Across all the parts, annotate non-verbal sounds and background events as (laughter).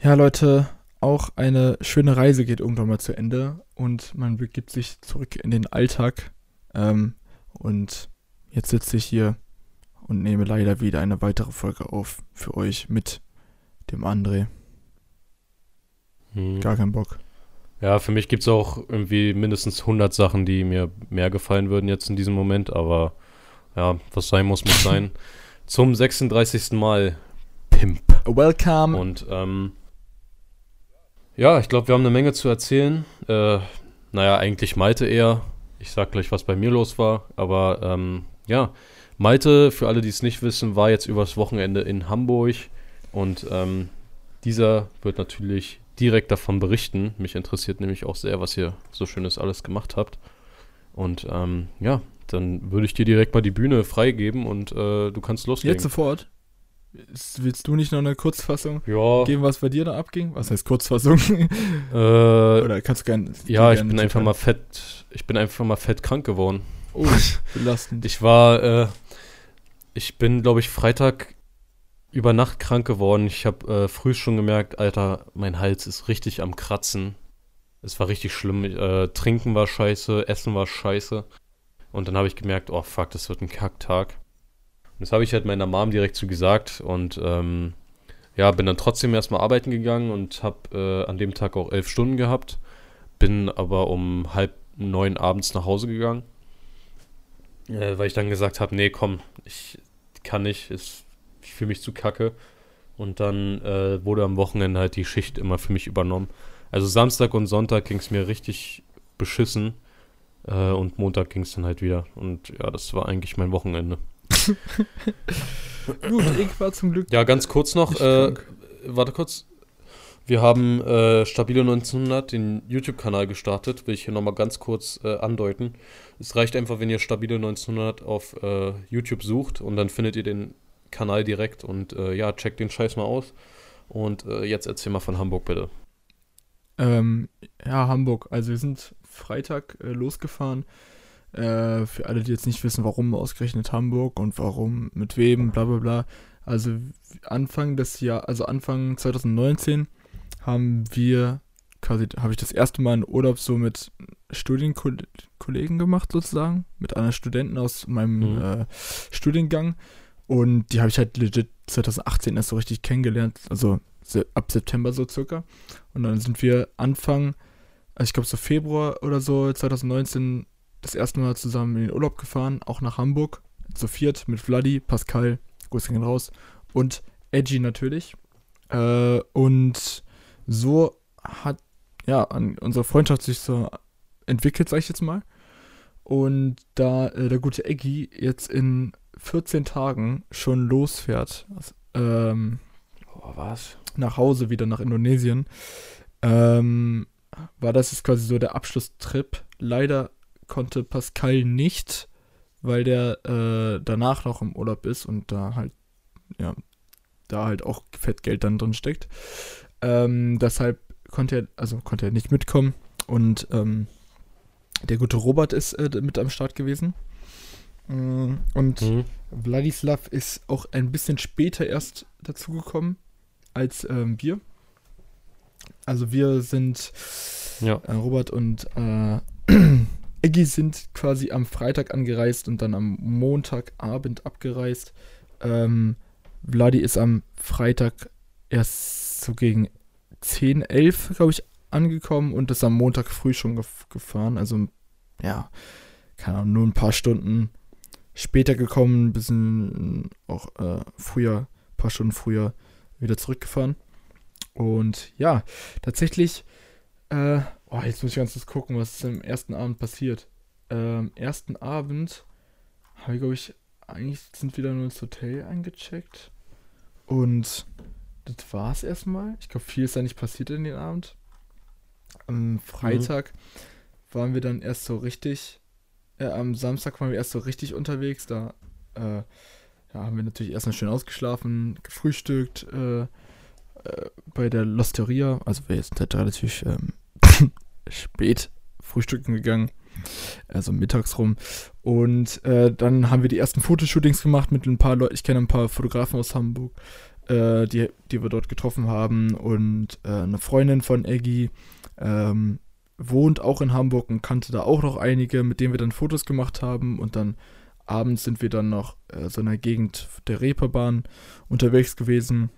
Ja, Leute, auch eine schöne Reise geht irgendwann mal zu Ende und man begibt sich zurück in den Alltag. Ähm, und jetzt sitze ich hier und nehme leider wieder eine weitere Folge auf für euch mit dem André. Hm. Gar keinen Bock. Ja, für mich gibt es auch irgendwie mindestens 100 Sachen, die mir mehr gefallen würden jetzt in diesem Moment, aber ja, was sein muss, muss sein. (laughs) Zum 36. Mal Pimp. Welcome. Und ähm, ja, ich glaube, wir haben eine Menge zu erzählen. Äh, naja, eigentlich Malte eher. Ich sag gleich, was bei mir los war. Aber ähm, ja, Malte, für alle, die es nicht wissen, war jetzt übers Wochenende in Hamburg. Und ähm, dieser wird natürlich direkt davon berichten. Mich interessiert nämlich auch sehr, was ihr so Schönes alles gemacht habt. Und ähm, ja, dann würde ich dir direkt mal die Bühne freigeben und äh, du kannst loslegen. Jetzt sofort. Willst du nicht noch eine Kurzfassung ja, geben, was bei dir da abging? Was heißt Kurzfassung? (laughs) äh, Oder kannst du gerne. ja, ich bin einfach mal fett, ich bin einfach mal fett krank geworden. Oh, (laughs) belastend. Ich war, äh, ich bin, glaube ich, Freitag über Nacht krank geworden. Ich habe äh, früh schon gemerkt, Alter, mein Hals ist richtig am Kratzen. Es war richtig schlimm. Äh, Trinken war scheiße, Essen war scheiße. Und dann habe ich gemerkt, oh fuck, das wird ein Kacktag. Das habe ich halt meiner Mom direkt so gesagt. Und ähm, ja, bin dann trotzdem erstmal arbeiten gegangen und habe äh, an dem Tag auch elf Stunden gehabt. Bin aber um halb neun abends nach Hause gegangen. Äh, weil ich dann gesagt habe, nee, komm, ich kann nicht, ist, ich fühle mich zu kacke. Und dann äh, wurde am Wochenende halt die Schicht immer für mich übernommen. Also Samstag und Sonntag ging es mir richtig beschissen. Äh, und Montag ging es dann halt wieder. Und ja, das war eigentlich mein Wochenende. (laughs) Gut, ich war zum Glück Ja, ganz kurz noch, äh, warte kurz. Wir haben äh, Stabile 1900, den YouTube-Kanal gestartet, will ich hier nochmal ganz kurz äh, andeuten. Es reicht einfach, wenn ihr Stabile 1900 auf äh, YouTube sucht und dann findet ihr den Kanal direkt und äh, ja, checkt den Scheiß mal aus. Und äh, jetzt erzähl mal von Hamburg bitte. Ähm, ja, Hamburg. Also wir sind Freitag äh, losgefahren. Äh, für alle, die jetzt nicht wissen, warum ausgerechnet Hamburg und warum, mit wem, bla bla bla. Also Anfang des Jahr, also Anfang 2019 haben wir quasi, habe ich das erste Mal einen Urlaub so mit Studienkollegen gemacht sozusagen, mit anderen Studenten aus meinem Mhm. äh, Studiengang. Und die habe ich halt legit 2018 erst so richtig kennengelernt, also se ab September so circa. Und dann sind wir Anfang, also ich glaube so Februar oder so 2019 das erste Mal zusammen in den Urlaub gefahren, auch nach Hamburg, zu viert mit Vladi, Pascal, Grüße gehen raus und Edgy natürlich. Äh, und so hat ja unsere Freundschaft sich so entwickelt, sag ich jetzt mal. Und da äh, der gute Eggy jetzt in 14 Tagen schon losfährt, ähm, Oh, was? nach Hause wieder nach Indonesien, ähm, war das jetzt quasi so der Abschlusstrip. Leider konnte Pascal nicht, weil der äh, danach noch im Urlaub ist und da halt, ja, da halt auch Fettgeld dann drin steckt. Ähm, deshalb konnte er, also konnte er nicht mitkommen und ähm, der gute Robert ist äh, mit am Start gewesen. Mm, Und Mhm. Wladislav ist auch ein bisschen später erst dazugekommen als ähm, wir. Also wir sind, Ja. äh, Robert und äh, (clears throat) Eggy sind quasi am Freitag angereist und dann am Montagabend abgereist. Ähm, Vladi ist am Freitag erst so gegen 10, 11, glaube ich, angekommen und ist am Montag früh schon gef gefahren. Also, ja, keine Ahnung, nur ein paar Stunden später gekommen, ein bisschen auch äh, früher, ein paar Stunden früher wieder zurückgefahren. Und ja, tatsächlich, äh, oh, jetzt muss ich ganz kurz gucken, was ist am ersten Abend passiert. Ähm, ersten Abend habe ich, glaube ich, eigentlich sind wir dann nur ins Hotel eingecheckt. Und das war es erstmal. Ich glaube, viel ist da nicht passiert in den Abend. Am Freitag waren wir dann erst so richtig äh, am Samstag waren wir erst so richtig unterwegs. Da äh, ja, haben wir natürlich erstmal schön ausgeschlafen, gefrühstückt äh, äh, bei der Losteria. Also wir sind halt relativ ähm, (laughs) spät frühstücken gegangen. Also mittags rum. Und äh, dann haben wir die ersten Fotoshootings gemacht mit ein paar Leuten. Ich kenne ein paar Fotografen aus Hamburg. äh, die, die wir dort getroffen haben. Und äh, eine Freundin von Eggy ähm, wohnt auch in Hamburg und kannte da auch noch einige, mit denen wir dann Fotos gemacht haben. Und dann abends sind wir dann noch äh, so in der Gegend der Reeperbahn unterwegs gewesen.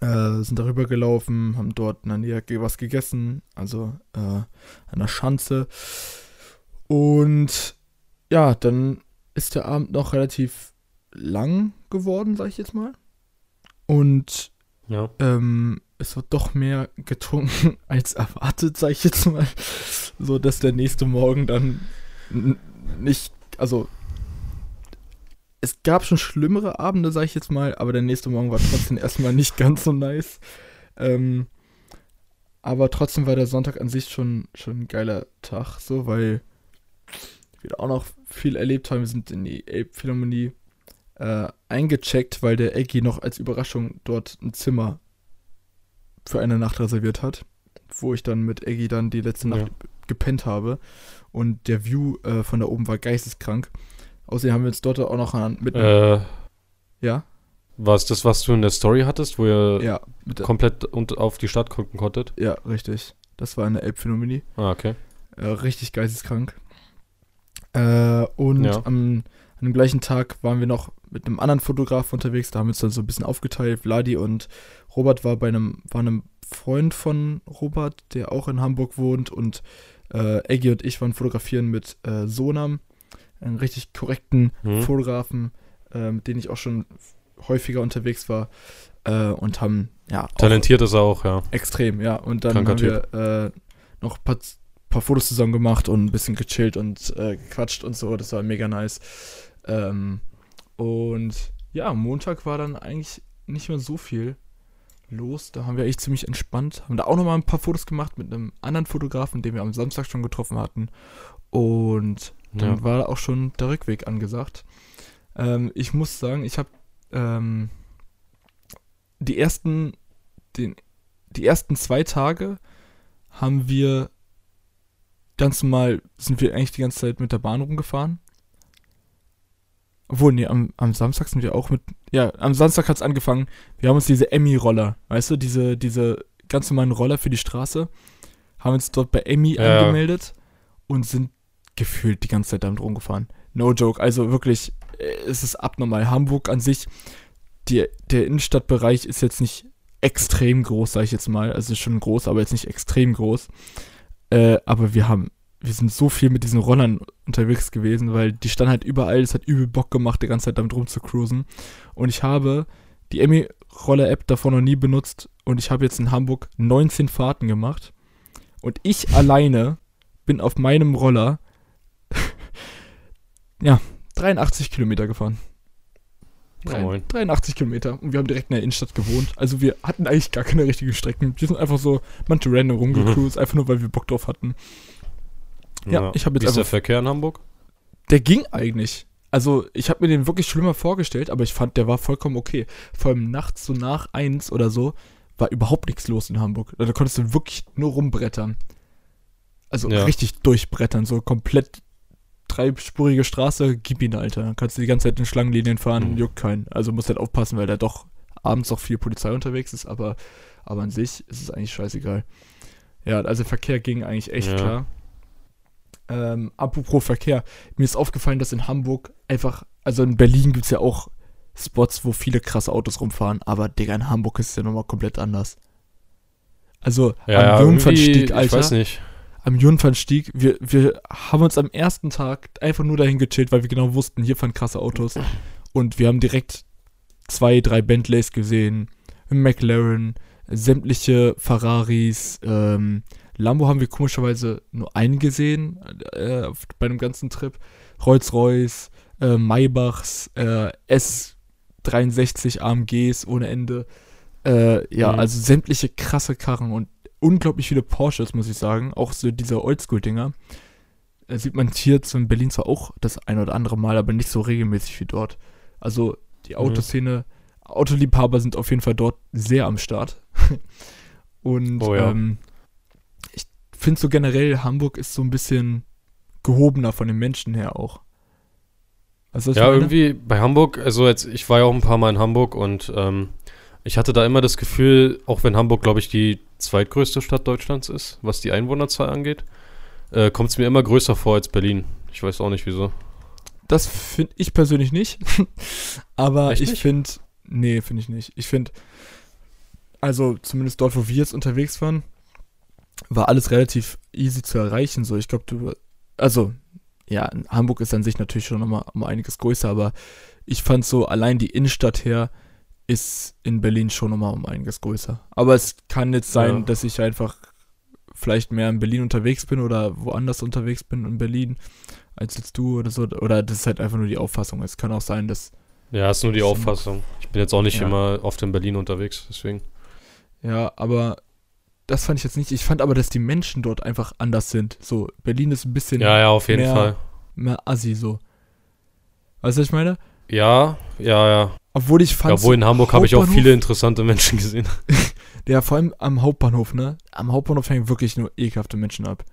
Äh, sind darüber gelaufen, haben dort in der Nähe was gegessen, also äh, an der Schanze. Und ja, dann ist der Abend noch relativ lang geworden, sag ich jetzt mal. Und Ja. ähm, es wird doch mehr getrunken (laughs) als erwartet, sag ich jetzt mal. So dass der nächste Morgen dann nicht, also es gab schon schlimmere Abende, sag ich jetzt mal, aber der nächste Morgen war trotzdem (laughs) erstmal nicht ganz so nice. Ähm, aber trotzdem war der Sonntag an sich schon, schon ein geiler Tag, so, weil wir auch noch viel erlebt haben. Wir sind in die Elbphilharmonie äh, eingecheckt, weil der Eggy noch als Überraschung dort ein Zimmer für eine Nacht reserviert hat, wo ich dann mit Eggy dann die letzte Nacht Ja. gepennt habe. Und der View äh, von da oben war geisteskrank. Außerdem haben wir uns dort auch noch mit Äh, ja, war es das, was du in der Story hattest, wo ihr ja, komplett und auf die Stadt gucken konntet? ja, richtig. Das war eine Elbphilharmonie. Ah, okay. Äh, richtig geisteskrank. Äh, und Ja. am, an dem gleichen Tag waren wir noch mit einem anderen Fotograf unterwegs. Da haben wir uns dann so ein bisschen aufgeteilt. Vladi und Robert war bei einem, war einem Freund von Robert, der auch in Hamburg wohnt. Und äh, Eggy und ich waren fotografieren mit äh, Sonam, einen richtig korrekten Mhm. Fotografen, äh, mit dem ich auch schon häufiger unterwegs war. Äh, und haben, ja, auch Talentiert ist er auch, ja. Extrem, ja. Und dann Kranker haben wir äh, noch ein paar, paar Fotos zusammen gemacht und ein bisschen gechillt und äh, gequatscht und so. Das war mega nice. Ähm, und ja, Montag war dann eigentlich nicht mehr so viel los. Da haben wir echt ziemlich entspannt. Haben da auch nochmal ein paar Fotos gemacht mit einem anderen Fotografen, den wir am Samstag schon getroffen hatten. Und dann ja. war auch schon der Rückweg angesagt. Ähm, ich muss sagen, ich habe ähm, die ersten, den, die ersten zwei Tage haben wir ganz normal, sind wir eigentlich die ganze Zeit mit der Bahn rumgefahren. Obwohl, nee, am, am Samstag sind wir auch mit, ja, am Samstag hat es angefangen, wir haben uns diese Emmy-Roller, weißt du, diese, diese ganz normalen Roller für die Straße, haben uns dort bei Emmy Ja. angemeldet und sind gefühlt die ganze Zeit damit rumgefahren. No joke, also wirklich, äh, es ist abnormal. Hamburg an sich, die, der Innenstadtbereich ist jetzt nicht extrem groß, sag ich jetzt mal. Also schon groß, aber jetzt nicht extrem groß. Äh, aber wir haben, wir sind so viel mit diesen Rollern unterwegs gewesen, weil die standen halt überall, es hat übel Bock gemacht, die ganze Zeit damit rumzucruisen. Und ich habe die Emmy-Roller-App davor noch nie benutzt und ich habe jetzt in Hamburg 19 Fahrten gemacht. Und ich alleine bin auf meinem Roller ja, 83 Kilometer gefahren. Drei- Moin. 83 Kilometer und wir haben direkt in der Innenstadt gewohnt. Also wir hatten eigentlich gar keine richtigen Strecken. Wir sind einfach so manche random rumgecruised, einfach nur weil wir Bock drauf hatten. Ja, ich hab jetzt Wie ist der einfach- Verkehr in Hamburg? Der ging eigentlich. Also ich habe mir den wirklich schlimmer vorgestellt, aber ich fand, der war vollkommen okay. Vor allem nachts so nach eins oder so war überhaupt nichts los in Hamburg. Da konntest du wirklich nur rumbrettern. Also Ja. richtig durchbrettern, so komplett dreispurige Straße, gib ihn, Alter. Dann kannst du die ganze Zeit in Schlangenlinien fahren, Mhm. juckt keinen. Also musst halt aufpassen, weil da doch abends auch viel Polizei unterwegs ist, aber, aber an sich ist es eigentlich scheißegal. Ja, also Verkehr ging eigentlich echt Ja. klar. Ähm, apropos Verkehr, mir ist aufgefallen, dass in Hamburg einfach, also in Berlin gibt es ja auch Spots, wo viele krasse Autos rumfahren, aber Digga, in Hamburg ist es ja nochmal komplett anders. Also am Jungfernstieg, irgendwie, Alter Ich weiß nicht. Am Jungfernstieg, wir, wir haben uns am ersten Tag einfach nur dahin gechillt, weil wir genau wussten, hier fahren krasse Autos. Und wir haben direkt zwei, drei Bentleys gesehen, McLaren, sämtliche Ferraris, ähm, Lambo haben wir komischerweise nur einen gesehen äh, auf, bei einem ganzen Trip. Rolls-Royce, äh, Maybachs, äh, S63 AMGs ohne Ende. Äh, ja, Mhm. also sämtliche krasse Karren und unglaublich viele Porsches, muss ich sagen. Auch so diese Oldschool-Dinger. Äh, sieht man hier in Berlin zwar auch das ein oder andere Mal, aber nicht so regelmäßig wie dort. Also die Mhm. Autoszene, Autoliebhaber sind auf jeden Fall dort sehr am Start. (laughs) und Oh ja. ähm, ich finde so generell, Hamburg ist so ein bisschen gehobener von den Menschen her auch. Also, Ja, irgendwie bei Hamburg, also jetzt, ich war ja auch ein paar Mal in Hamburg und ähm, Ich hatte da immer das Gefühl, auch wenn Hamburg, glaube ich, die zweitgrößte Stadt Deutschlands ist, was die Einwohnerzahl angeht, äh, kommt es mir immer größer vor als Berlin. Ich weiß auch nicht wieso. Das finde ich persönlich nicht. (laughs) Aber Echt ich finde, nee, finde ich nicht. Ich finde, also zumindest dort, wo wir jetzt unterwegs waren, war alles relativ easy zu erreichen. So, ich glaube, du, also, ja, Hamburg ist an sich natürlich schon nochmal um einiges größer, aber ich fand so, allein die Innenstadt her ist in Berlin schon nochmal um einiges größer. Aber es kann jetzt sein, Ja. dass ich einfach vielleicht mehr in Berlin unterwegs bin oder woanders unterwegs bin in Berlin als jetzt du oder so. Oder das ist halt einfach nur die Auffassung. Es kann auch sein, dass, Ja, ist nur die. Auffassung. Ich bin jetzt auch nicht Ja. immer oft in Berlin unterwegs, deswegen. ja, aber das fand ich jetzt nicht. Ich fand aber, dass die Menschen dort einfach anders sind. So, Berlin ist ein bisschen Ja, ja, auf jeden mehr- Fall. mehr assi so. Weißt du, was ich meine? Ja, ja, ja. Obwohl ich fand. Ja, obwohl in Hamburg habe ich auch viele interessante Menschen gesehen. (laughs) Ja, vor allem am Hauptbahnhof, ne? Am Hauptbahnhof hängen wirklich nur ekelhafte Menschen ab.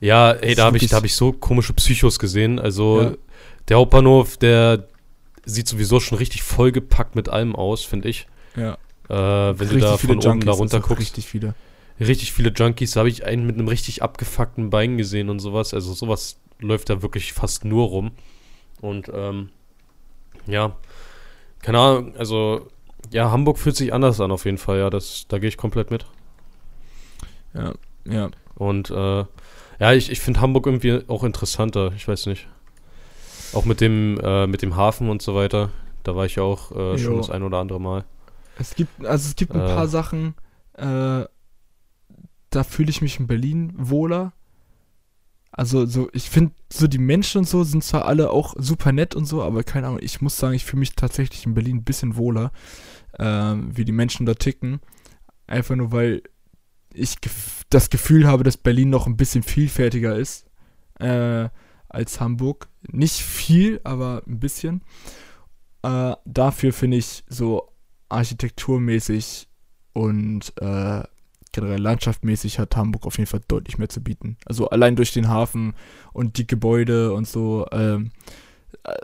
Ja, ey, da habe ich, da hab ich so komische Psychos gesehen. Also Ja. der Hauptbahnhof, der sieht sowieso schon richtig vollgepackt mit allem aus, finde ich. Ja. Äh, wenn du da von oben da runter guckst. Richtig viele. Richtig viele Junkies. Da habe ich einen mit einem richtig abgefuckten Bein gesehen und sowas. Also sowas läuft da wirklich fast nur rum. Und ähm, ja, keine Ahnung, also ja, Hamburg fühlt sich anders an auf jeden Fall, ja, das, da gehe ich komplett mit. Ja, ja. Und äh, ja, ich, ich finde Hamburg irgendwie auch interessanter, ich weiß nicht. Auch mit dem, äh, mit dem Hafen und so weiter. Da war ich ja auch äh, schon das ein oder andere Mal. Es gibt, also es gibt ein Äh. paar Sachen, äh, da fühle ich mich in Berlin wohler. Also so, ich finde, so die Menschen und so sind zwar alle auch super nett und so, aber keine Ahnung, ich muss sagen, ich fühle mich tatsächlich in Berlin ein bisschen wohler, ähm, wie die Menschen da ticken. Einfach nur, weil ich gef das Gefühl habe, dass Berlin noch ein bisschen vielfältiger ist äh, als Hamburg. Nicht viel, aber ein bisschen. Äh, dafür finde ich so architekturmäßig und äh, generell landschaftmäßig hat Hamburg auf jeden Fall deutlich mehr zu bieten. Also allein durch den Hafen und die Gebäude und so. Ähm, äh,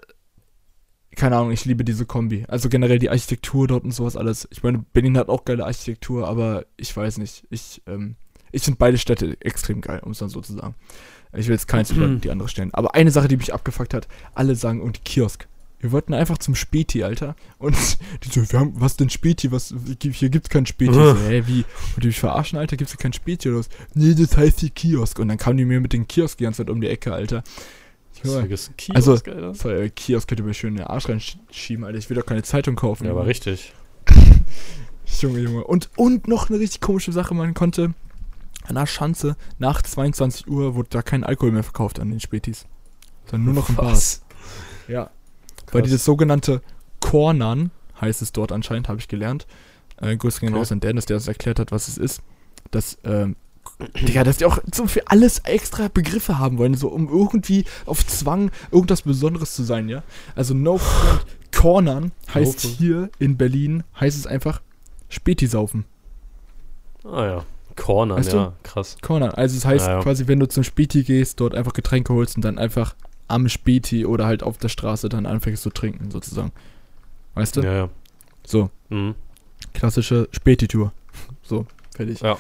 keine Ahnung, ich liebe diese Kombi. Also generell die Architektur dort und sowas alles. Ich meine, Berlin hat auch geile Architektur, aber ich weiß nicht. Ich, ähm, ich finde beide Städte extrem geil, um es dann so zu sagen. Ich will jetzt keins über die andere stellen. Aber eine Sache, die mich abgefuckt hat, alle sagen, und Kiosk. Wir wollten einfach zum Späti, Alter. Und (laughs) die so, wir haben, was denn Späti? Was, hier gibt's kein Späti. So, hä, wie? Und die mich verarschen, Alter, gibt's hier kein Späti oder was? Nee, das heißt hier Kiosk. Und dann kamen die mir mit den Kiosk die ganze Zeit um die Ecke, Alter. Junge, Kiosk, Also- Alter. Äh, Kiosk könnte mir schön in den Arsch reinschieben, Alter. Ich will doch keine Zeitung kaufen. Ja, aber Junge. richtig. (laughs) Junge, Junge. Und, und noch eine richtig komische Sache, man konnte an der Schanze nach 22 Uhr wurde da kein Alkohol mehr verkauft an den Spätis. Sondern nur noch im Bars. Ja. Weil dieses sogenannte Cornern, heißt es dort anscheinend, habe ich gelernt. Äh, Grüße gehen Okay. raus an Dennis, der uns erklärt hat, was es ist. Dass, ähm, (clears throat) Digga, dass die auch so für alles extra Begriffe haben wollen, so um irgendwie auf Zwang irgendwas Besonderes zu sein, ja. Also No Front Cornern heißt Front. hier in Berlin, heißt es einfach Späti saufen. Ah ja. Corner, Weißt du? ja, krass. Cornern. Also es heißt Ja, ja. quasi, wenn du zum Späti gehst, dort einfach Getränke holst und dann einfach am Späti oder halt auf der Straße dann anfängst zu trinken, sozusagen. Weißt du? Ja, ja. So. Mhm. klassische Spätitour. (laughs) So, fertig. Ja.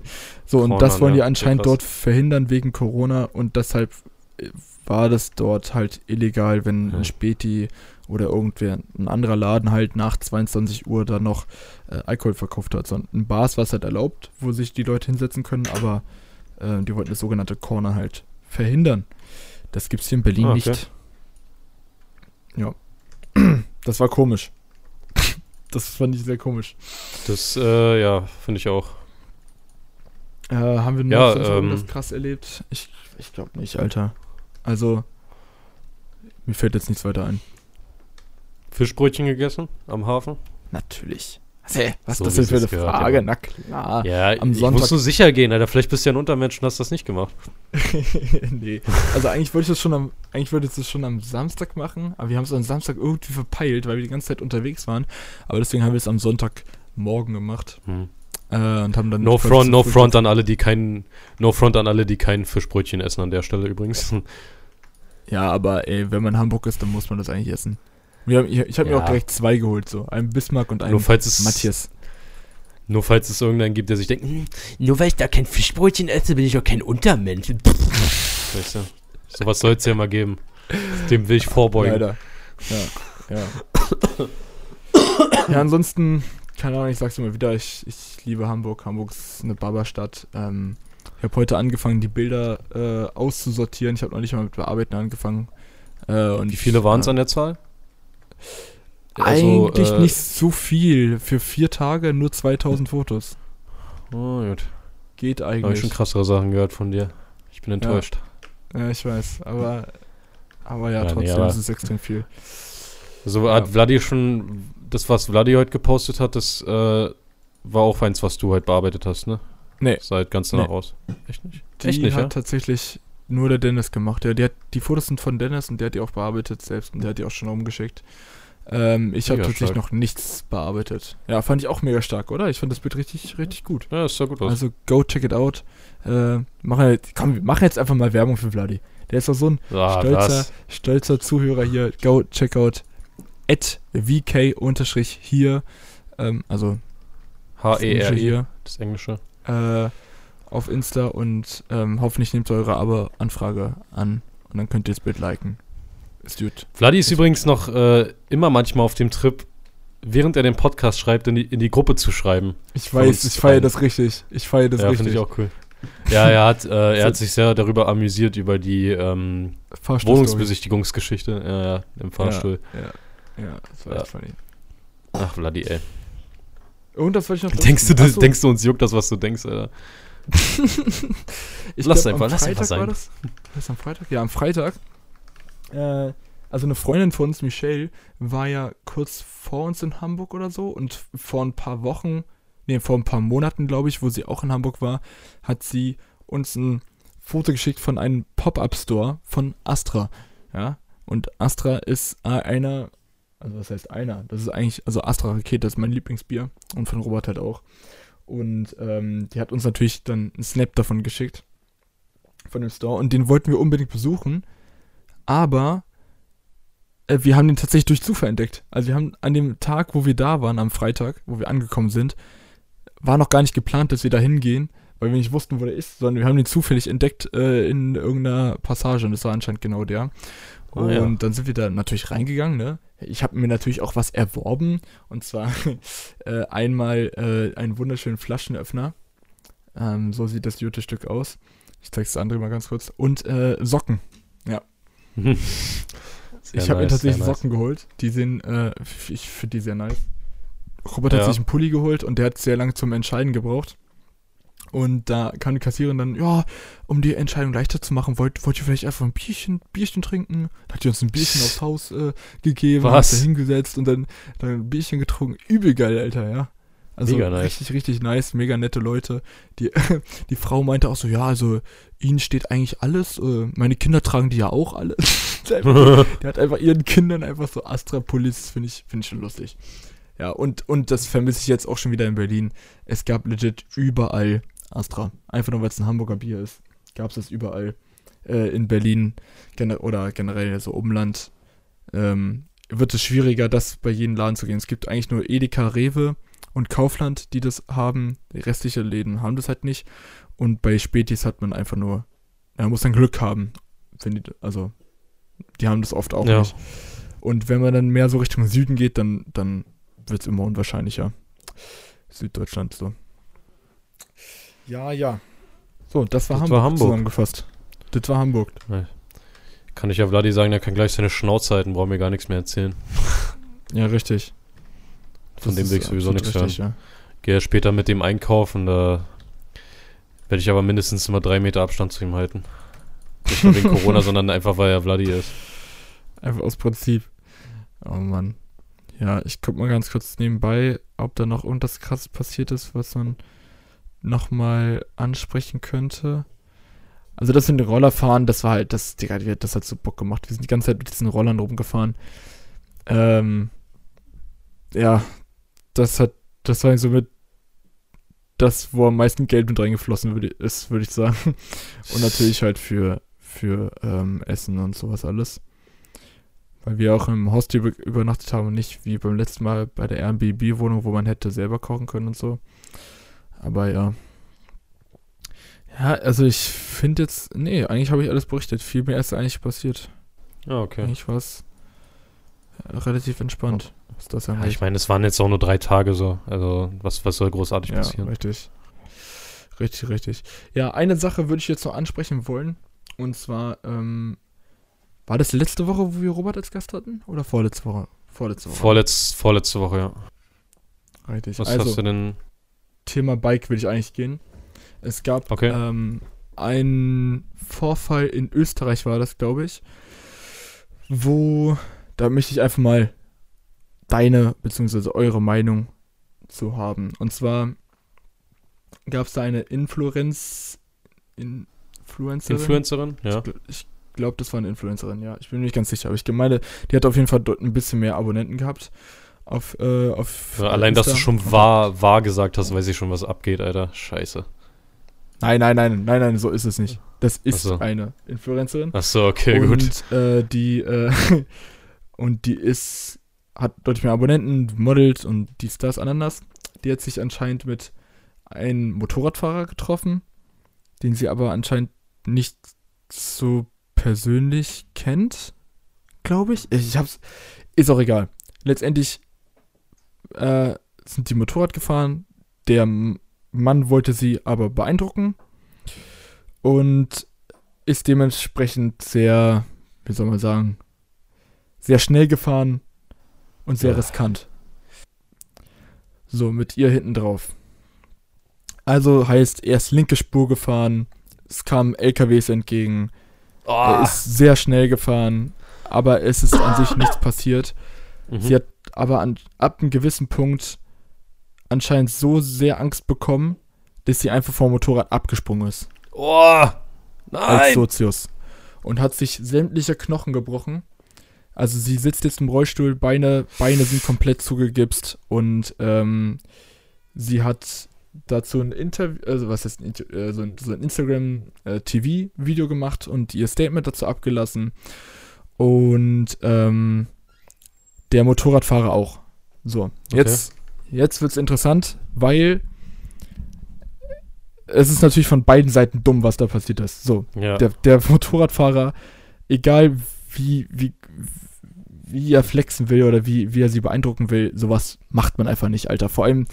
(laughs) So, und Cornern, das wollen die ja, anscheinend krass. dort verhindern wegen Corona und deshalb äh, war das dort halt illegal, wenn Ja. ein Späti oder irgendwer, ein anderer Laden halt nach 22 Uhr dann noch äh, Alkohol verkauft hat. So, in Bars war es halt erlaubt, wo sich die Leute hinsetzen können, aber äh, die wollten das sogenannte Corner halt verhindern. Das gibt's hier in Berlin Ah, okay. nicht. Ja. (clears throat) Das war komisch. (laughs) Das fand ich sehr komisch. Das, äh, ja, finde ich auch. Äh, haben wir noch Ja, ähm, irgendwas krass erlebt? Ich, ich glaube nicht, Alter. Also, mir fällt jetzt nichts weiter ein. Fischbrötchen gegessen am Hafen? Natürlich. Hä, was So ist das denn für eine gehört, Frage? ja. Na klar. Ja, am ich Sonntag- muss nur sicher gehen, Alter. Vielleicht bist du ja ein Untermensch und hast das nicht gemacht. (laughs) nee. Also eigentlich wollte ich das schon am, eigentlich wollte ich das schon am Samstag machen, aber wir haben es am Samstag irgendwie verpeilt, weil wir die ganze Zeit unterwegs waren. Aber deswegen haben wir es am Sonntagmorgen gemacht. Hm. Äh, und haben dann No front, no front an alle, die kein, no front an alle, die kein Fischbrötchen essen an der Stelle übrigens. Ja, aber ey, wenn man in Hamburg ist, dann muss man das eigentlich essen. Haben, ich ich habe mir Ja. auch direkt zwei geholt, so. Einen Bismarck und einen Nur falls es Matthias. Nur falls es irgendeinen gibt, der sich denkt, hm, Nur weil ich da kein Fischbrötchen esse, bin ich auch kein Untermensch. weißt du, sowas soll es ja mal geben. Dem will ich vorbeugen. Leider. Ja, ja. ja, ansonsten, keine Ahnung, ich sag's immer wieder, ich, ich liebe Hamburg. Hamburg ist eine Baba-Stadt. Ähm, ich habe heute angefangen, die Bilder äh, auszusortieren. Ich habe noch nicht mal mit Bearbeiten angefangen. Äh, und Wie viele waren es ja, an der Zahl? Eigentlich äh, nicht so viel. Für vier Tage nur 2000 Fotos. Oh, gut. Geht Habe ich eigentlich. schon krassere Sachen gehört von dir. Ich bin enttäuscht. Ja, ich weiß. Aber, aber ja, Ja, nee, trotzdem aber- ist es extrem viel. Also Ja. hat Vladi schon, das was Vladi heute gepostet hat, das äh, war auch eins, was du heute bearbeitet hast, ne? Nee. Seit ganz Nee. danach raus. Echt nicht? Die Echt nicht, hat ja? tatsächlich nur der Dennis gemacht. Der, der hat, die Fotos sind von Dennis und der hat die auch bearbeitet selbst und der hat die auch schon rumgeschickt. Ähm, ich habe tatsächlich stark. noch nichts bearbeitet. Ja, fand ich auch mega stark, oder? Ich fand das Bild richtig, richtig gut. Ja, ist ja gut aus. Also go check it out. Äh, machen jetzt, komm, wir machen jetzt einfach mal Werbung für Vladi. Der ist doch so ein ah, stolzer, stolzer Zuhörer hier. Go check out at vk-hier. Ähm, also das H-E-R-E, hier. das Englische. äh, auf Insta und ähm, hoffentlich nehmt ihr eure Abo-Anfrage an und dann könnt ihr das Bild liken. Ist gut. Vladi ist übrigens noch äh, immer manchmal auf dem Trip, während er den Podcast schreibt, in die, in die Gruppe zu schreiben. Ich weiß, ich feiere das richtig. Ich feiere das ja, finde richtig. ich auch cool. Ja, er hat, äh, er hat sich sehr darüber amüsiert, über die ähm. Wohnungsbesichtigungsgeschichte ja, ja, im Fahrstuhl. Ja, ja, das war Ja. echt funny. Ach, Vladi, ey. Und das wollte ich noch Denkst du, berichten. das, Achso, denkst du, uns juckt das, was du denkst, Alter? Ich Lass glaub, einfach- am lass einfach Freitag sein. War das? Das am Freitag? Ja, am Freitag. Äh, also eine Freundin von uns, Michelle, war ja kurz vor uns in Hamburg oder so und vor ein paar Wochen, nee, vor ein paar Monaten, glaube ich, wo sie auch in Hamburg war, hat sie uns ein Foto geschickt von einem Pop-Up-Store von Astra. Ja, und Astra ist einer, also was heißt einer? Das ist eigentlich, also Astra Rakete, ist mein Lieblingsbier und von Robert halt auch. Und ähm, die hat uns natürlich dann einen Snap davon geschickt. Von dem Store. Und den wollten wir unbedingt besuchen. Aber äh, wir haben den tatsächlich durch Zufall entdeckt. Also wir haben an dem Tag, wo wir da waren, am Freitag, wo wir angekommen sind, war noch gar nicht geplant, dass wir da hingehen, weil wir nicht wussten, wo der ist, sondern wir haben den zufällig entdeckt äh, in irgendeiner Passage und das war anscheinend genau der. Ah, Und ja. dann sind wir da natürlich reingegangen, ne? Ich habe mir natürlich auch was erworben und zwar (laughs) äh, einmal äh, einen wunderschönen Flaschenöffner. Ähm, so sieht das gute Stück aus. Ich zeige es André mal ganz kurz. Und äh, Socken. (laughs) Sehr ich habe mir nice, tatsächlich sehr nice. Socken geholt. Die sehen, äh, ich finde die sehr nice. Robert Ja. hat sich einen Pulli geholt und der hat sehr lange zum Entscheiden gebraucht. Und da kam die Kassiererin dann, ja, um die Entscheidung leichter zu machen, wollt, wollt ihr vielleicht einfach ein Bierchen, Bierchen trinken? Da hat die uns ein Bierchen aufs Haus äh, gegeben, Was? hat da hingesetzt und dann, dann ein Bierchen getrunken. Übel geil, Alter, ja. Also Mega nice. richtig, richtig nice, mega nette Leute. Die, (laughs) die Frau meinte auch so, ja, also ihnen steht eigentlich alles. Äh, meine Kinder tragen die ja auch alle. (laughs) Der (laughs) hat einfach ihren Kindern einfach so Astra-Pullis, finde ich, finde ich schon lustig. Ja, und, und das vermisse ich jetzt auch schon wieder in Berlin. Es gab legit überall Astra. Einfach nur, weil es ein Hamburger Bier ist. Gab es das überall. Äh, in Berlin gener oder generell so Umland. Ähm, wird es schwieriger, das bei jedem Laden zu gehen. Es gibt eigentlich nur Edeka, Rewe und Kaufland, die das haben. Die restlichen Läden haben das halt nicht. Und bei Spätis hat man einfach nur, man muss dann Glück haben. Die, also, die haben das oft auch Ja. nicht. Und wenn man dann mehr so Richtung Süden geht, dann, dann wird es immer unwahrscheinlicher. Süddeutschland so. Ja, ja. So, das war Das Hamburg, war Hamburg. zusammengefasst. Das war Hamburg. Kann ich ja Vladi sagen, der kann gleich seine Schnauze halten, braucht mir gar nichts mehr erzählen. Ja, richtig. Von Das dem will ich sowieso nichts hören. richtig, Ja. Gehe ja später mit dem einkaufen, da werde ich aber mindestens immer drei Meter Abstand zu ihm halten. Nicht nur wegen Corona, (laughs) sondern einfach, weil er Vladi ist. Einfach aus Prinzip. Oh Mann. Ja, ich guck mal ganz kurz nebenbei, ob da noch irgendwas krasses passiert ist, was man nochmal ansprechen könnte. Also das mit den Rollerfahren, das war halt, das, Digga, das hat so Bock gemacht. Wir sind die ganze Zeit mit diesen Rollern rumgefahren. Ähm, ja, das hat, das war so mit das, wo am meisten Geld mit reingeflossen ist, würde ich sagen. (laughs) Und natürlich halt für, für ähm, Essen und sowas alles. Weil wir auch im Hostel über- übernachtet haben und nicht wie beim letzten Mal bei der Airbnb-Wohnung, wo man hätte selber kochen können und so. Aber ja. Ja, also ich finde jetzt, nee, eigentlich habe ich alles berichtet. Viel mehr ist eigentlich passiert. Ja, okay. Eigentlich war es relativ entspannt, was das Ja, ich meine, es waren jetzt auch nur drei Tage so. Also, was, was soll großartig Ja, passieren? richtig. Richtig, richtig. Ja, eine Sache würde ich jetzt noch ansprechen wollen. Und zwar, ähm, war das letzte Woche, wo wir Robert als Gast hatten? Oder vorletzte Woche? Vorletzte Woche. Vorletz, vorletzte Woche, ja. richtig. Was also, hast du denn? Thema Bike will ich eigentlich gehen. Es gab Okay. ähm, einen Vorfall in Österreich, war das, glaube ich, wo, da möchte ich einfach mal deine bzw. eure Meinung zu haben. Und zwar gab es da eine Influenz, Influencerin. Influencerin? Ja. Ich, ich glaube, das war eine Influencerin, ja. Ich bin mir nicht ganz sicher, aber ich meine, die hat auf jeden Fall dort ein bisschen mehr Abonnenten gehabt. Auf, äh, auf Ja, allein, dass du Insta. schon wahr, wahr gesagt hast, weiß ich schon, was abgeht, Alter. Scheiße. Nein, nein, nein, nein, nein, so ist es nicht. Das ist so. eine Influencerin. Ach so, okay, und gut. Äh, die äh, (laughs) und die ist hat deutlich mehr Abonnenten, modelt und dies, das, ananas. Die hat sich anscheinend mit einem Motorradfahrer getroffen, den sie aber anscheinend nicht so persönlich kennt, glaube ich. Ich hab's, ist auch egal. Letztendlich äh, sind die Motorrad gefahren. Der Mann wollte sie aber beeindrucken und ist dementsprechend sehr, wie soll man sagen, sehr schnell gefahren und sehr Ja. riskant. So, mit ihr hinten drauf. Also heißt, er ist linke Spur gefahren, es kamen LKWs entgegen, er Ah. ist sehr schnell gefahren, aber es ist an sich nichts passiert. Mhm. Sie hat aber an, ab einem gewissen Punkt anscheinend so sehr Angst bekommen, dass sie einfach vom Motorrad abgesprungen ist. Oh, als nein! Sozius. Und hat sich sämtliche Knochen gebrochen. Also sie sitzt jetzt im Rollstuhl, Beine, Beine sind komplett zugegipst und ähm, sie hat dazu ein Interview, also was Inter- äh, so ein, so ein Instagram-TV-Video gemacht und ihr Statement dazu abgelassen. Und ähm, der Motorradfahrer auch. So, jetzt, jetzt wird es interessant, weil es ist natürlich von beiden Seiten dumm, was da passiert ist. So, ja. der, der Motorradfahrer, egal wie, wie, wie er flexen will oder wie, wie er sie beeindrucken will, sowas macht man einfach nicht, Alter. Vor allem,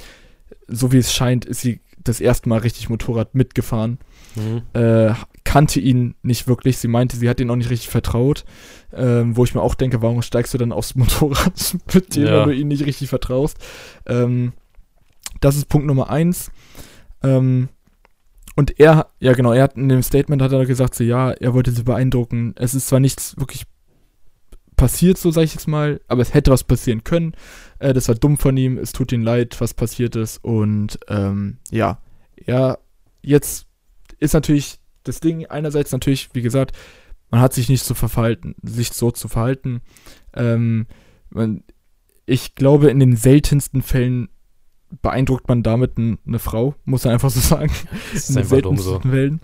so wie es scheint, ist sie das erste Mal richtig Motorrad mitgefahren. Mhm. Äh, kannte ihn nicht wirklich. Sie meinte, sie hat ihn auch nicht richtig vertraut. Ähm, wo ich mir auch denke, warum steigst du dann aufs (laughs) Motorrad mit dem, Ja. wenn du ihn nicht richtig vertraust? Ähm, das ist Punkt Nummer eins. Ähm, und er, ja genau, er hat in dem Statement hat er gesagt, so ja, er wollte sie beeindrucken. Es ist zwar nichts wirklich passiert, so sage ich jetzt mal, aber es hätte was passieren können. Äh, das war dumm von ihm, es tut ihm leid, was passiert ist. Und ähm, ja, er jetzt ist natürlich das Ding einerseits natürlich, wie gesagt, man hat sich nicht so verhalten, sich so zu verhalten. Ähm, man, ich glaube, in den seltensten Fällen beeindruckt man damit eine Frau, muss man einfach so (laughs) sagen. Das in ist den einfach dumm so. seltensten Fällen.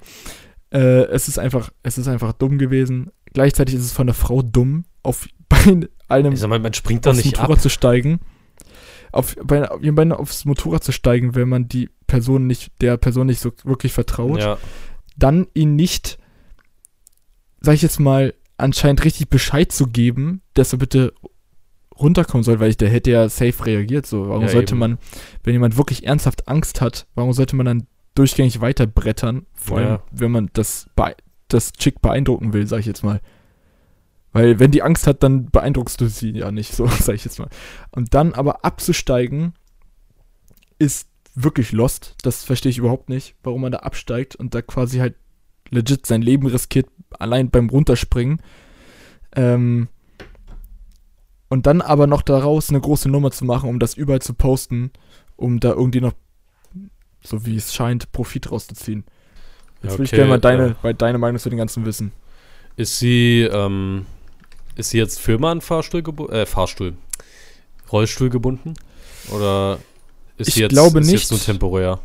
Äh, es ist einfach, es ist einfach dumm gewesen. Gleichzeitig ist es von der Frau dumm, auf (laughs) bei einem Ich sag mal, man springt da aufs nicht Motorrad ab. zu steigen. Auf, bei, bei, aufs Motorrad zu steigen, wenn man die Person nicht, der Person nicht so wirklich vertraut, Ja, dann ihn nicht, sag ich jetzt mal, anscheinend richtig Bescheid zu geben, dass er bitte runterkommen soll, weil ich, der hätte ja safe reagiert. So, warum Ja, sollte eben. man, wenn jemand wirklich ernsthaft Angst hat, warum sollte man dann durchgängig weiterbrettern? Vor allem, Ja. wenn man das, das Chick beeindrucken will, sag ich jetzt mal. Weil wenn die Angst hat, dann beeindruckst du sie ja nicht, so (laughs) sag ich jetzt mal. Und dann aber abzusteigen, ist wirklich lost. Das verstehe ich überhaupt nicht, warum man da absteigt und da quasi halt legit sein Leben riskiert, allein beim Runterspringen. Ähm, und dann aber noch daraus eine große Nummer zu machen, um das überall zu posten, um da irgendwie noch, so wie es scheint, Profit rauszuziehen. Jetzt Ja, würde ich okay, gerne mal deine, äh. deine Meinung zu den ganzen wissen. Ist sie, ähm, ist sie jetzt für immer an Fahrstuhl gebunden? Äh, Fahrstuhl. Rollstuhl gebunden? Oder ist Ich jetzt, glaube ist nicht. jetzt nur temporär?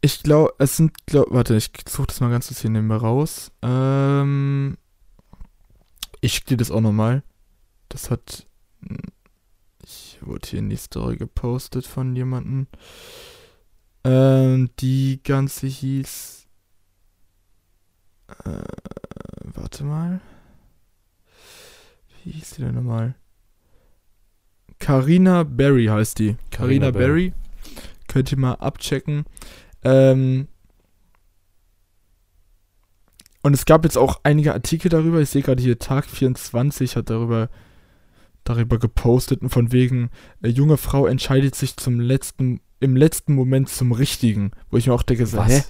Ich glaube, es sind, glaub, warte, ich suche das mal ganz kurz hier nebenbei raus. Ähm, ich dir das auch nochmal. das hat. Ich wurde hier in die Story gepostet von jemandem. Ähm, die ganze hieß. Äh, warte mal. Wie hieß die denn nochmal? Carina Berry heißt die. Carina Carina Berry. Könnt ihr mal abchecken. Ähm, und es gab jetzt auch einige Artikel darüber. Ich sehe gerade hier, Tag 24 hat darüber, darüber gepostet und von wegen, äh, junge Frau entscheidet sich zum letzten, im letzten Moment zum Richtigen. Wo ich mir auch denke, Was? hä?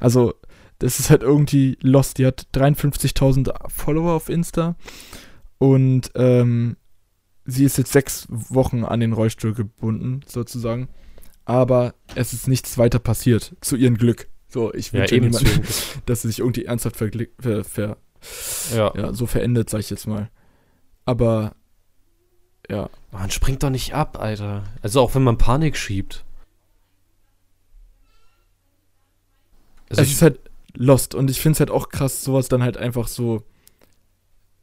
Also, das ist halt irgendwie lost. Die hat 53.000 Follower auf Insta und ähm, sie ist jetzt sechs Wochen an den Rollstuhl gebunden, sozusagen. Aber es ist nichts weiter passiert, zu ihrem Glück. So, ich Ja, wünsche eben niemandem, (laughs) dass sie sich irgendwie ernsthaft vergli- ver, ver, ja. ja, so verendet, sag ich jetzt mal. Aber, ja. Man springt doch nicht ab, Alter. Also auch wenn man Panik schiebt. Also es ich, ist halt lost und ich finde es halt auch krass, sowas dann halt einfach so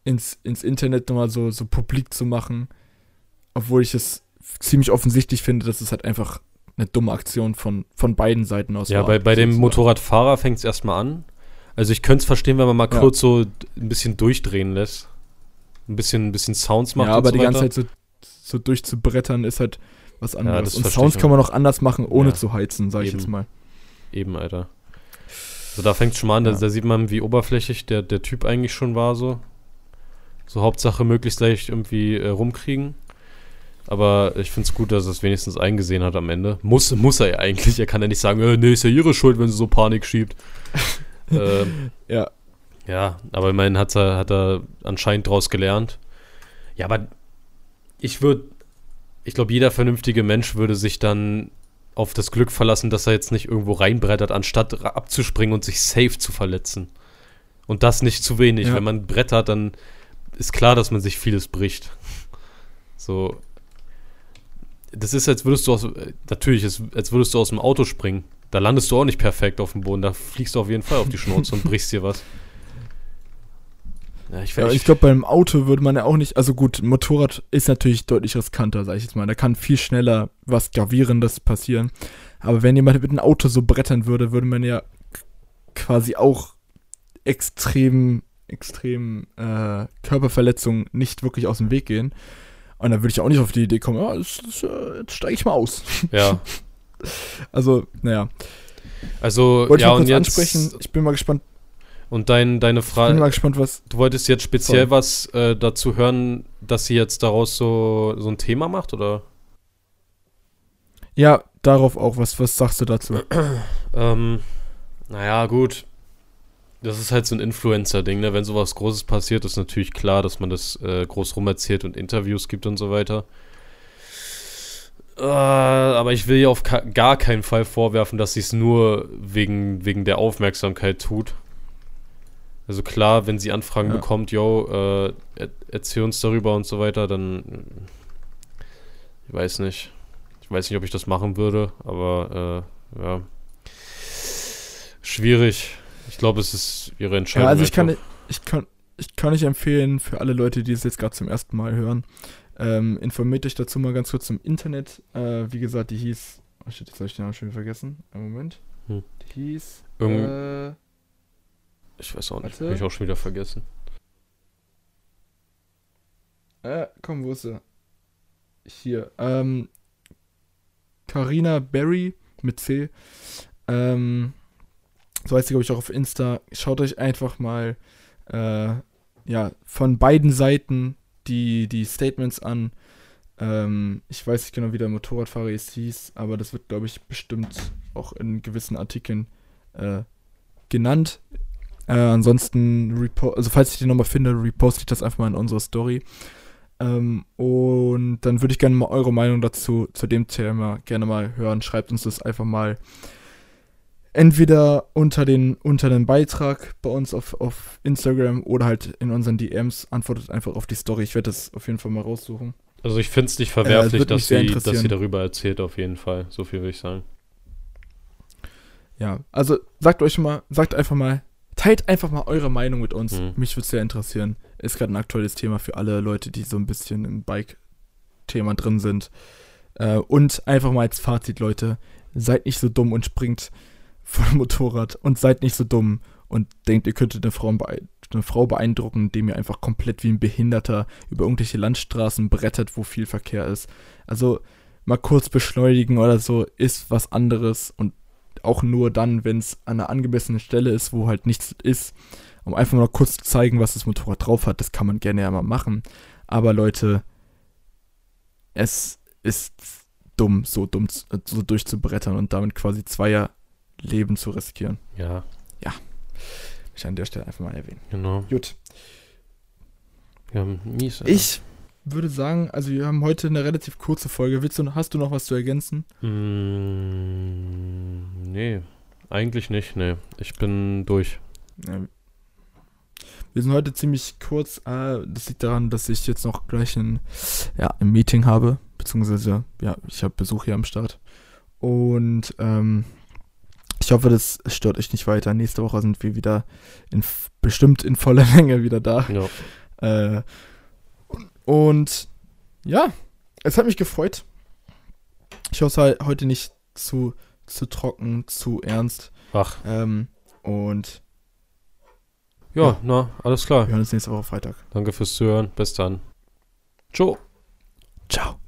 ins, ins Internet nochmal so, so publik zu machen. Obwohl ich es ziemlich offensichtlich finde, dass es halt einfach eine dumme Aktion von, von beiden Seiten aus ja, war. bei, bei dem. Motorradfahrer fängt es erstmal an. Also ich könnte es verstehen, wenn man mal Ja. kurz so ein bisschen durchdrehen lässt. Ein bisschen, ein bisschen Sounds macht Ja, aber so die ganze weiter. Zeit so, so durchzubrettern ist halt was anderes. das und Sounds ich kann man auch anders machen, ohne Ja. zu heizen, sag ich Eben. jetzt mal. Eben, Alter. So, da fängt schon mal an, da, Ja. da sieht man, wie oberflächlich der, der Typ eigentlich schon war, so. So Hauptsache möglichst leicht irgendwie äh, rumkriegen. Aber ich finde es gut, dass er es wenigstens eingesehen hat am Ende. Muss, muss er ja eigentlich. Er kann ja nicht sagen, äh, nee, ist ja ihre Schuld, wenn sie so Panik schiebt. (laughs) ähm, Ja. ja, aber immerhin hat er, hat er anscheinend draus gelernt. Ja, aber ich würde, ich glaube, jeder vernünftige Mensch würde sich dann auf das Glück verlassen, dass er jetzt nicht irgendwo reinbrettert, anstatt abzuspringen und sich safe zu verletzen. Und das nicht zu wenig. Ja. Wenn man brettert, dann ist klar, dass man sich vieles bricht. So. Das ist, als würdest du aus, natürlich, als würdest du aus dem Auto springen. Da landest du auch nicht perfekt auf dem Boden. Da fliegst du auf jeden Fall auf die Schnauze und brichst dir was. Ja, ich, Ja, ich, glaube, beim Auto würde man ja auch nicht, also gut, ein Motorrad ist natürlich deutlich riskanter, sag ich jetzt mal. Da kann viel schneller was Gravierendes passieren. Aber wenn jemand mit einem Auto so brettern würde, würde man ja quasi auch extrem, extrem äh, Körperverletzungen nicht wirklich aus dem Weg gehen. Und dann würde ich auch nicht auf die Idee kommen, ja, das, das, äh, jetzt steige ich mal aus. ja. (laughs) Also, naja. Also, Wollte ich ja, mal und jetzt. ansprechen. Ich bin mal gespannt, Und dein, deine ich bin Frage. mal gespannt, was. Du wolltest jetzt speziell Voll. was äh, dazu hören, dass sie jetzt daraus so, so ein Thema macht, oder? Ja, darauf auch. Was, was sagst du dazu? (clears throat) Ähm, naja, gut. Das ist halt so ein Influencer-Ding, ne? Wenn sowas Großes passiert, ist natürlich klar, dass man das äh, groß rumerzählt und Interviews gibt und so weiter. Äh, aber ich will ihr auf gar keinen Fall vorwerfen, dass sie es nur wegen, wegen der Aufmerksamkeit tut. Also klar, wenn sie Anfragen Ja. bekommt, yo, äh, er erzähl uns darüber und so weiter, dann ich weiß nicht. Ich weiß nicht, ob ich das machen würde, aber äh, ja. Schwierig. Ich glaube, es ist ihre Entscheidung. Ja, also ich kann, ich kann, ich kann nicht empfehlen für alle Leute, die es jetzt gerade zum ersten Mal hören. Ähm, informiert euch dazu mal ganz kurz im Internet. Äh, wie gesagt, die hieß. Oh shit, jetzt habe ich den Namen schon wieder vergessen. Einen Moment. Hm. Die hieß. Irgend- Äh, Ich weiß auch nicht. Habe ich auch schon wieder vergessen. äh, komm, wo ist sie? Hier. Ähm. Carina Berry mit C. Ähm. So heißt sie, glaube ich, auch auf Insta. Schaut euch einfach mal äh, ja, von beiden Seiten die, die Statements an. Ähm, ich weiß nicht genau, wie der Motorradfahrer jetzt hieß, aber das wird, glaube ich, bestimmt auch in gewissen Artikeln äh, genannt. Äh, ansonsten, also falls ich die nochmal finde, reposte ich das einfach mal in unsere Story. Ähm, und dann würde ich gerne mal eure Meinung dazu, zu dem Thema gerne mal hören. Schreibt uns das einfach mal entweder unter den, unter den Beitrag bei uns auf, auf Instagram oder halt in unseren DMs. Antwortet einfach auf die Story. Ich werde das auf jeden Fall mal raussuchen. Also ich finde es nicht verwerflich, würde mich dass, sie, dass sie darüber erzählt, auf jeden Fall. So viel will ich sagen. Ja, also sagt euch mal, sagt einfach mal teilt einfach mal eure Meinung mit uns. Mhm. Mich würde es sehr interessieren. Ist gerade ein aktuelles Thema für alle Leute, die so ein bisschen im Bike-Thema drin sind. Äh, und einfach mal als Fazit, Leute, seid nicht so dumm und springt vom Motorrad und seid nicht so dumm und denkt, ihr könntet eine Frau, eine Frau beeindrucken, indem ihr einfach komplett wie ein Behinderter über irgendwelche Landstraßen brettert, wo viel Verkehr ist. Also mal kurz beschleunigen oder so ist was anderes und auch nur dann, wenn es an einer angemessenen Stelle ist, wo halt nichts ist, um einfach mal kurz zu zeigen, was das Motorrad drauf hat. Das kann man gerne ja mal machen. Aber Leute, es ist dumm, so dumm, so durchzubrettern und damit quasi zweier Leben zu riskieren. Ja, Ich an der Stelle einfach mal erwähnen. genau. Gut. Ja, mies. Alter. Ich würde sagen, also wir haben heute eine relativ kurze Folge. Willst du, hast du noch was zu ergänzen? Mm, nee, eigentlich nicht, nee. Ich bin durch. Ja. Wir sind heute ziemlich kurz. Äh, das liegt daran, dass ich jetzt noch gleich ein, ja, ein Meeting habe. Beziehungsweise, ja, ich habe Besuch hier am Start. Und ähm, ich hoffe, das stört euch nicht weiter. Nächste Woche sind wir wieder in, bestimmt in voller (laughs) Länge wieder da. Ja, Äh, und ja, es hat mich gefreut. Ich hoffe heute nicht zu, zu trocken, zu ernst. ach, Ähm, und ja, Ja. na, alles klar. wir hören uns nächste Woche Freitag. Danke fürs Zuhören. Bis dann. Ciao. Ciao.